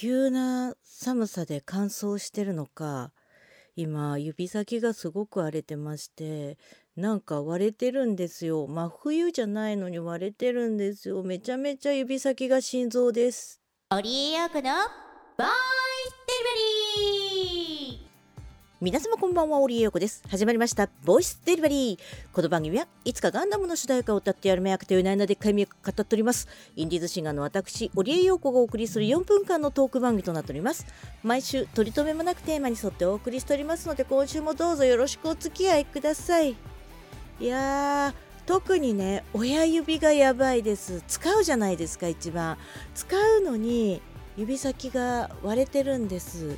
急な寒さで乾燥してるのか、今指先がすごく荒れてまして、なんか割れてるんですよ。真冬じゃないのに割れてるんですよ。めちゃめちゃ指先が心臓です。オリエヨークのボイスデリバリー皆様こんばんは、オリエヨコです。始まりました、ボイスデリバリー。この番組はいつかガンダムの主題歌を歌ってやるめやくていないのでっかいみを語っております。インディーズシンガーの私、オリエヨコがお送りする4分間のトーク番組となっております。毎週、取り留めもなくテーマに沿ってお送りしておりますので、今週もどうぞよろしくお付き合いください。いやー、特にね、親指がやばいです。使うじゃないですか、一番。使うのに、指先が割れてるんです。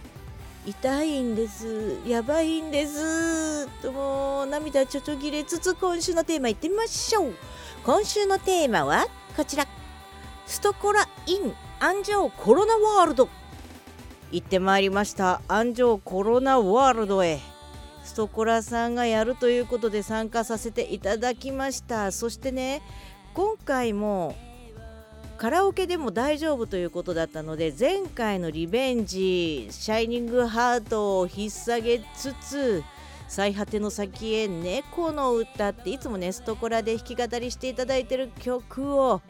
痛いんです。やばいんです。ともう涙ちょちょぎれつつ今週のテーマいってみましょう。今週のテーマはこちら。ストコライン安城コロナワールド。行ってまいりました。安城コロナワールドへ。ストコラさんがやるということで参加させていただきました。そしてね今回もカラオケでも大丈夫ということだったので前回のリベンジシャイニングハートを引っ提げつつ最果ての先へ猫の歌っていつもねストコラで弾き語りしていただいてる曲を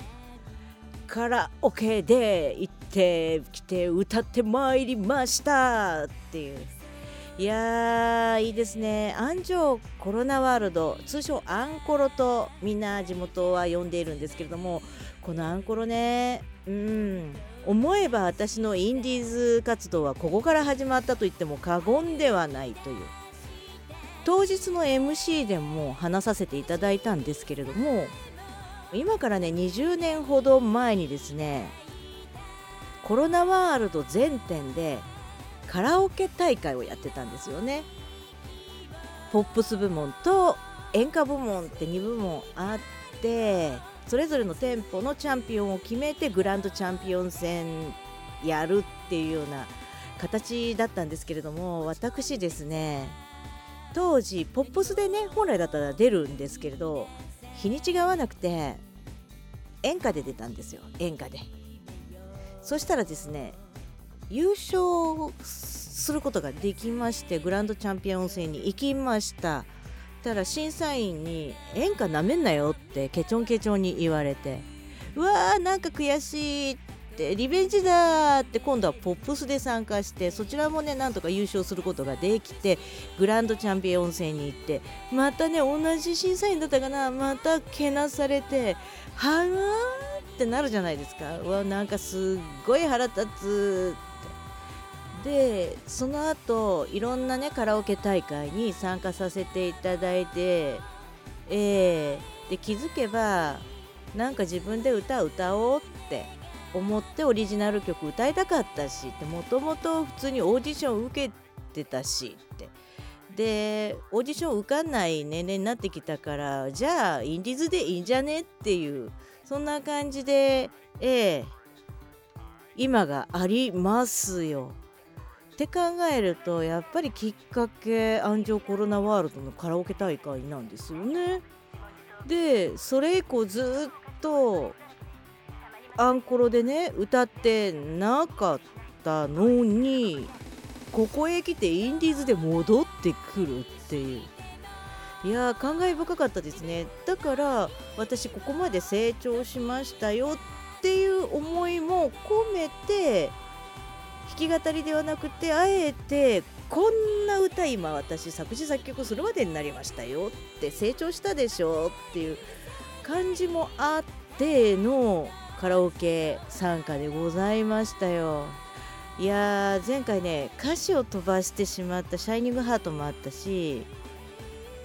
カラオケで行ってきて歌ってまいりましたっていう。いやーいいですね。安城コロナワールド通称アンコロとみんな地元は呼んでいるんですけれどもこのアンコロねうん思えば私のインディーズ活動はここから始まったと言っても過言ではないという。当日の MC でも話させていただいたんですけれども今からね20年ほど前にですねコロナワールド全店でカラオケ大会をやってたんですよね。ポップス部門と演歌部門って2部門あってそれぞれの店舗のチャンピオンを決めてグランドチャンピオン戦やるっていうような形だったんですけれども私ですね当時ポップスでね本来だったら出るんですけれど日にちが合わなくて演歌で出たんですよ演歌でそしたらですね優勝することができましてグランドチャンピオン戦に行きました。たら審査員に「演歌なめんなよ」ってケチョンケチョンに言われてうわーなんか悔しいってリベンジだって今度はポップスで参加してそちらもねなんとか優勝することができてグランドチャンピオン戦に行ってまたね同じ審査員だったかなまたけなされてはーってなるじゃないですか。うわなんかすっごい腹立つでその後いろんなねカラオケ大会に参加させていただいて、えー、で気づけばなんか自分で歌歌おうって思ってオリジナル曲歌いたかったしもともと普通にオーディション受けてたしってでオーディション受かんない年齢になってきたからじゃあインディーズでいいんじゃねっていうそんな感じでえー、今がありますよ。って考えるとやっぱりきっかけ安城コロナワールドのカラオケ大会なんですよね。でそれ以降ずっとアンコロでね歌ってなかったのにここへ来てインディーズで戻ってくるっていういや感慨深かったですねだから私ここまで成長しましたよっていう思いも込めて弾き語りではなくてあえてこんな歌今私作詞作曲するまでになりましたよって成長したでしょっていう感じもあってのカラオケ参加でございましたよ。いやー前回ね歌詞を飛ばしてしまった「シャイニングハート」もあったし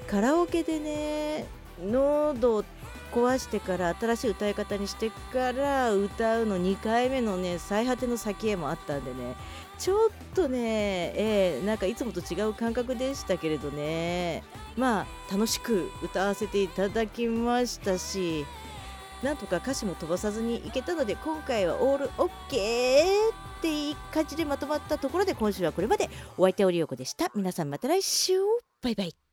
カラオケでね喉を壊してから新しい歌い方にしてから歌うの2回目のね最果ての先へもあったんでね。ちょっとね、えー、なんかいつもと違う感覚でしたけれどね。まあ楽しく歌わせていただきましたしなんとか歌詞も飛ばさずにいけたので今回はオールオッケーっていい感じでまとまったところで今週はこれまで。お相手オリオコでした。皆さんまた来週。バイバイ。